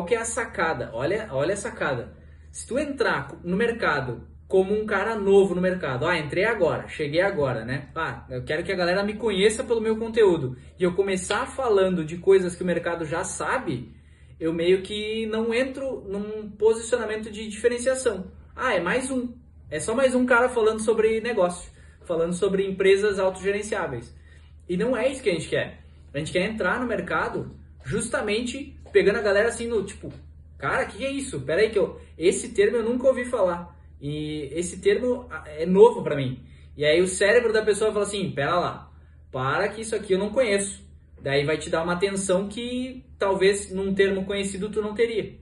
qual que é a sacada? Olha, olha a sacada. Se tu entrar no mercado como um cara novo no mercado, ah, entrei agora, cheguei agora, né? Ah, eu quero que a galera me conheça pelo meu conteúdo e eu começar falando de coisas que o mercado já sabe, eu meio que não entro num posicionamento de diferenciação. Ah, é mais um. É só mais um cara falando sobre negócio, falando sobre empresas autogerenciáveis. E não é isso que a gente quer. A gente quer entrar no mercado justamente pegando a galera assim no tipo, cara, que é isso? Pera aí que eu esse termo eu nunca ouvi falar. E esse termo é novo para mim. E aí o cérebro da pessoa fala assim, pera lá, para que isso aqui eu não conheço. Daí vai te dar uma atenção que talvez num termo conhecido tu não teria.